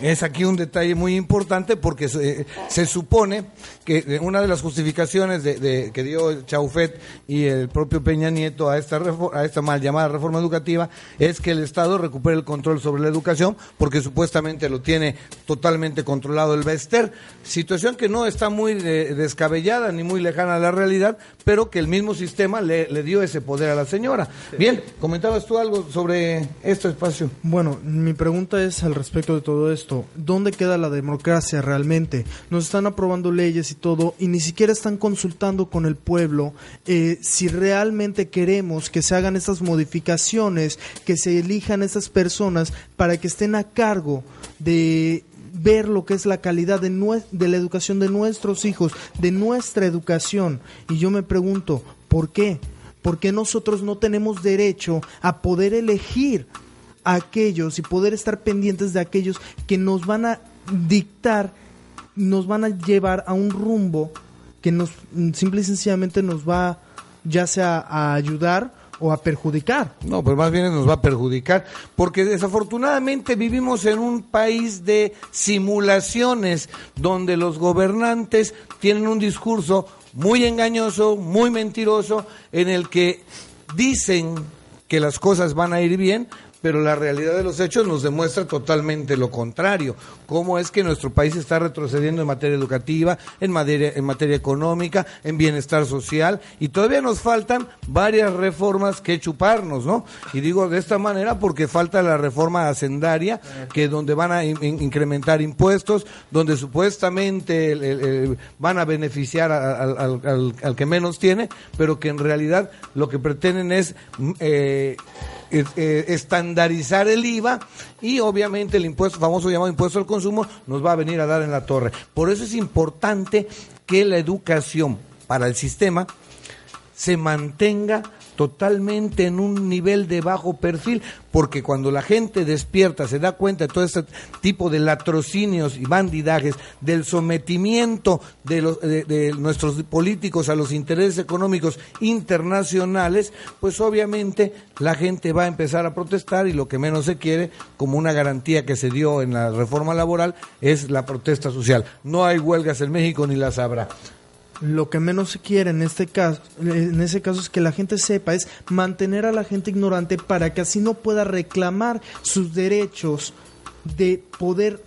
Es aquí un detalle muy importante porque se, se supone que una de las justificaciones de, que dio Chaufet y el propio Peña Nieto a esta, a esta mal llamada reforma educativa es que el Estado recupere el control sobre la educación porque supuestamente lo tiene totalmente controlado el Bester, situación que no está muy eh, descabellada ni muy lejana a la realidad, pero que el mismo sistema le, dio ese poder a la señora. Bien, comentabas tú algo sobre este espacio. Bueno, mi pregunta es al respecto de todo esto. ¿Dónde queda la democracia realmente? Nos están aprobando leyes y todo y ni siquiera están consultando con el pueblo eh, si realmente queremos que se hagan estas modificaciones, que se elijan estas personas para que estén a cargo de ver lo que es la calidad de, de la educación de nuestros hijos, de nuestra educación. Y yo me pregunto, ¿por qué? ¿Por qué nosotros no tenemos derecho a poder elegir a aquellos y poder estar pendientes de aquellos que nos van a dictar, nos van a llevar a un rumbo que nos simple y sencillamente nos va ya sea a ayudar o a perjudicar? No, pues más bien nos va a perjudicar, porque desafortunadamente vivimos en un país de simulaciones, donde los gobernantes tienen un discurso muy engañoso, muy mentiroso, en el que dicen que las cosas van a ir bien, pero la realidad de los hechos nos demuestra totalmente lo contrario. Cómo es que nuestro país está retrocediendo en materia educativa, en materia, en materia económica, en bienestar social, y todavía nos faltan varias reformas que chuparnos, ¿no? Y digo de esta manera porque falta la reforma hacendaria, que donde van a in- in- incrementar impuestos, donde supuestamente van a beneficiar al, al- al- que menos tiene, pero que en realidad lo que pretenden es mm, eh, estandarizar el IVA y obviamente el impuesto, famoso llamado impuesto al consumo, nos va a venir a dar en la torre. Por eso es importante que la educación para el sistema se mantenga totalmente en un nivel de bajo perfil, porque cuando la gente despierta, se da cuenta de todo este tipo de latrocinios y bandidajes, del sometimiento de, los, de, de nuestros políticos a los intereses económicos internacionales, pues obviamente la gente va a empezar a protestar y lo que menos se quiere, como una garantía que se dio en la reforma laboral, es la protesta social. No hay huelgas en México ni las habrá. Lo que menos se quiere en este caso, en ese caso es que la gente sepa, es mantener a la gente ignorante para que así no pueda reclamar sus derechos de poder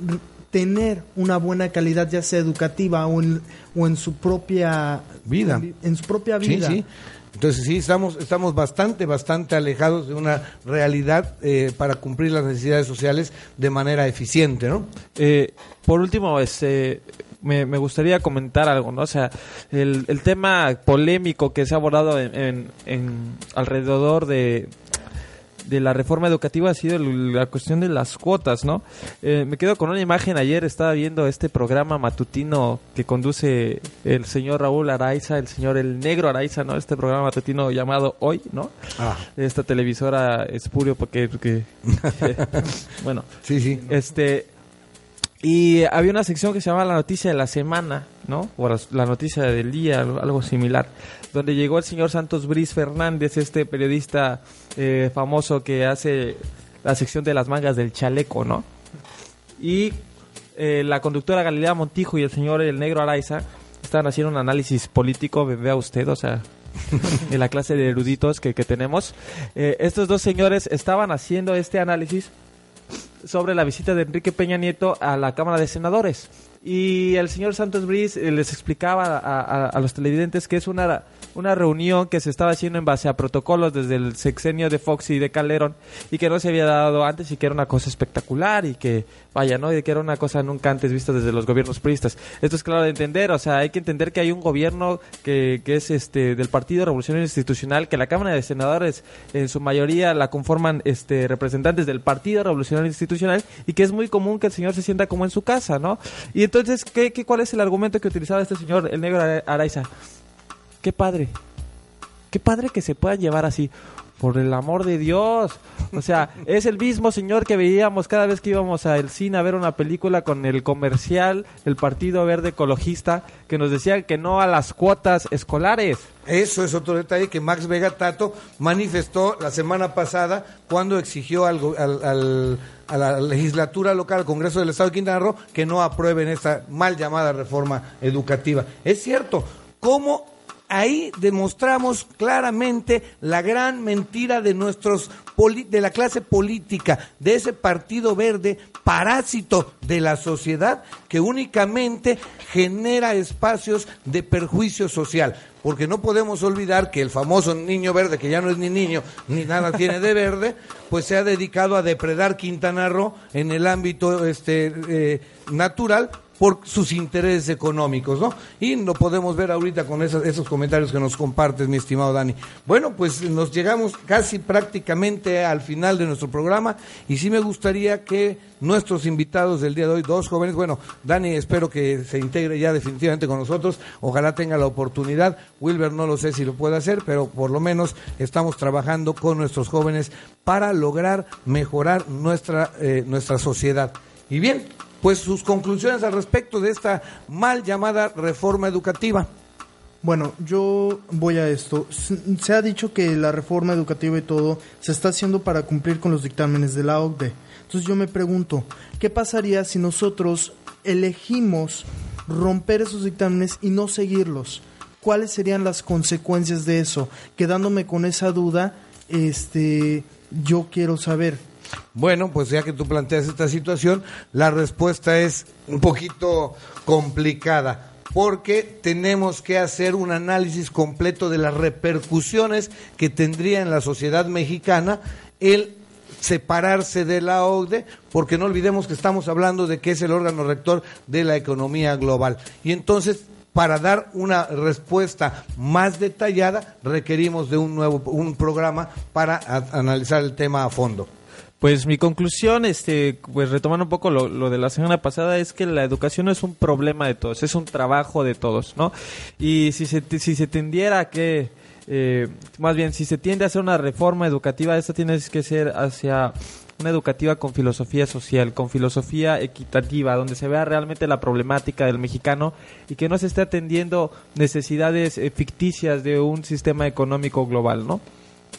tener una buena calidad ya sea educativa o en, o en su propia Vida. en su propia vida. Sí, sí. Entonces sí, estamos, estamos bastante, bastante alejados de una realidad eh, para cumplir las necesidades sociales de manera eficiente, ¿no? Eh, por último, este, me, me gustaría comentar algo, ¿no? O sea, el, el tema polémico que se ha abordado en, en- en- alrededor de, de la reforma educativa ha sido la cuestión de las cuotas, ¿no? Eh, me quedo con una imagen, ayer estaba viendo este programa matutino que conduce el señor Raúl Araiza, el señor El Negro Araiza, ¿no? Este programa matutino llamado Hoy, ¿no? Ah. Esta televisora espurio porque... porque- *laughs* bueno, Sí, sí. este y había una sección que se llamaba la noticia de la semana, ¿no? O la, noticia del día, algo similar, donde llegó el señor Santos Briz Fernández, este periodista eh, famoso que hace la sección de las mangas del chaleco, ¿no? Y eh, la conductora Galilea Montijo y el señor El Negro Araiza estaban haciendo un análisis político, ve- vea usted, o sea, *laughs* de la clase de eruditos que, que tenemos. Eh, estos dos señores estaban haciendo este análisis sobre la visita de Enrique Peña Nieto a la Cámara de Senadores. Y el señor Santos Briz eh, les explicaba a, los televidentes que es una, una reunión que se estaba haciendo en base a protocolos desde el sexenio de Fox y de Calderón y que no se había dado antes y que era una cosa espectacular y que, vaya, ¿no? Y que era una cosa nunca antes vista desde los gobiernos priistas. Esto es claro de entender, o sea, hay que entender que hay un gobierno que, que es este del Partido Revolucionario Institucional, que la Cámara de Senadores en su mayoría la conforman este representantes del Partido Revolucionario Institucional y que es muy común que el señor se sienta como en su casa, ¿no? Entonces, ¿qué, qué, cuál es el argumento que utilizaba este señor, el negro Ara- Araiza? Qué padre. Qué padre que se puedan llevar así. Por el amor de Dios. O sea, *laughs* es el mismo señor que veíamos cada vez que íbamos al cine a ver una película con el comercial del Partido Verde Ecologista que nos decía que no a las cuotas escolares. Eso es otro detalle que Max Vega Tato manifestó la semana pasada cuando exigió al- al- a la legislatura local, al Congreso del Estado de Quintana Roo, que no aprueben esta mal llamada reforma educativa. Es cierto, ¿cómo ahí demostramos claramente la gran mentira de nuestros de la clase política, de ese partido verde parásito de la sociedad que únicamente genera espacios de perjuicio social. Porque no podemos olvidar que el famoso niño verde, que ya no es ni niño, ni nada tiene de verde, pues se ha dedicado a depredar Quintana Roo en el ámbito este, eh, natural por sus intereses económicos, ¿no? Y lo podemos ver ahorita con esos comentarios que nos compartes, mi estimado Dani. Bueno, pues nos llegamos casi prácticamente al final de nuestro programa y sí me gustaría que nuestros invitados del día de hoy, dos jóvenes, bueno, Dani espero que se integre ya definitivamente con nosotros, ojalá tenga la oportunidad, Wilber no lo sé si lo puede hacer, pero por lo menos estamos trabajando con nuestros jóvenes para lograr mejorar nuestra, eh, nuestra sociedad. Y bien, pues sus conclusiones al respecto de esta mal llamada reforma educativa. Bueno, yo voy a esto. Se ha dicho que la reforma educativa y todo se está haciendo para cumplir con los dictámenes de la OCDE. Entonces yo me pregunto, ¿qué pasaría si nosotros elegimos romper esos dictámenes y no seguirlos? ¿Cuáles serían las consecuencias de eso? Quedándome con esa duda, este, yo quiero saber. Bueno, pues ya que tú planteas esta situación, la respuesta es un poquito complicada, porque tenemos que hacer un análisis completo de las repercusiones que tendría en la sociedad mexicana el separarse de la OCDE, porque no olvidemos que estamos hablando de que es el órgano rector de la economía global. Y entonces, para dar una respuesta más detallada, requerimos de un nuevo un programa para analizar el tema a fondo. Pues mi conclusión, este, pues retomando un poco lo, lo de la semana pasada, es que la educación no es un problema de todos, es un trabajo de todos, ¿no? Y si se, si se tendiera que, eh, más bien, si se tiende a hacer una reforma educativa, esta tiene que ser hacia una educativa con filosofía social, con filosofía equitativa, donde se vea realmente la problemática del mexicano y que no se esté atendiendo necesidades eh, ficticias de un sistema económico global, ¿no?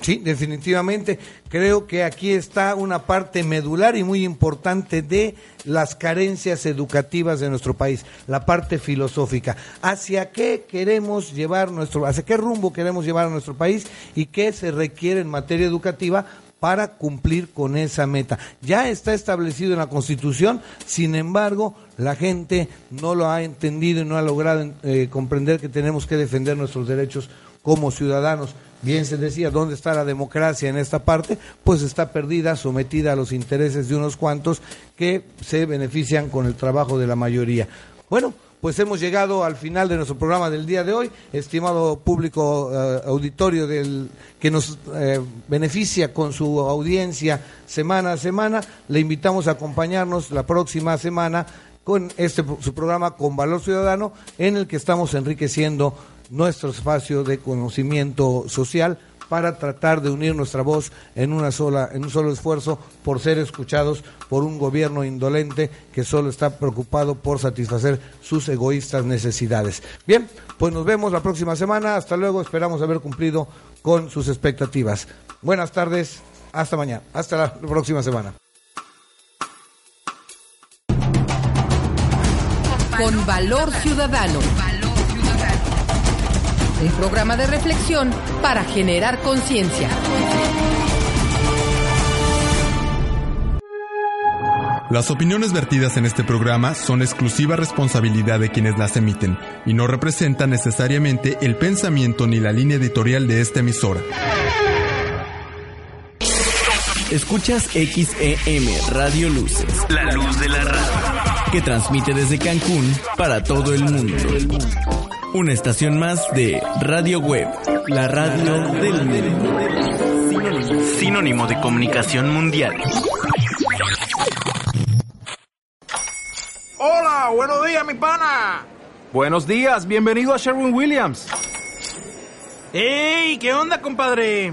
Sí, definitivamente. Creo que aquí está una parte medular y muy importante de las carencias educativas de nuestro país, la parte filosófica. ¿Hacia qué queremos llevar nuestro, hacia qué rumbo queremos llevar a nuestro país y qué se requiere en materia educativa para cumplir con esa meta. Ya está establecido en la Constitución, sin embargo, la gente no lo ha entendido y no ha logrado eh, comprender que tenemos que defender nuestros derechos como ciudadanos. Bien se decía, ¿dónde está la democracia en esta parte? Pues está perdida, sometida a los intereses de unos cuantos que se benefician con el trabajo de la mayoría. Bueno, pues hemos llegado al final de nuestro programa del día de hoy. Estimado público eh, auditorio del, que nos eh, beneficia con su audiencia semana a semana, le invitamos a acompañarnos la próxima semana con este su programa con Valor Ciudadano, en el que estamos enriqueciendo nuestro espacio de conocimiento social para tratar de unir nuestra voz en una sola, en un solo esfuerzo por ser escuchados por un gobierno indolente que solo está preocupado por satisfacer sus egoístas necesidades. Bien, pues nos vemos la próxima semana. Hasta luego. Esperamos haber cumplido con sus expectativas. Buenas tardes. Hasta mañana. Hasta la próxima semana. Con valor ciudadano. Un programa de reflexión para generar conciencia. Las opiniones vertidas en este programa son exclusiva responsabilidad de quienes las emiten y no representan necesariamente el pensamiento ni la línea editorial de esta emisora. Escuchas XEM Radio Luces, la luz de la radio, que transmite desde Cancún para todo el mundo. Una estación más de Radio Web, la radio del mundo. Sinónimo de comunicación mundial. Hola, buenos días, mi pana. Buenos días, bienvenido a Sherwin Williams. ¡Ey! ¿Qué onda, compadre?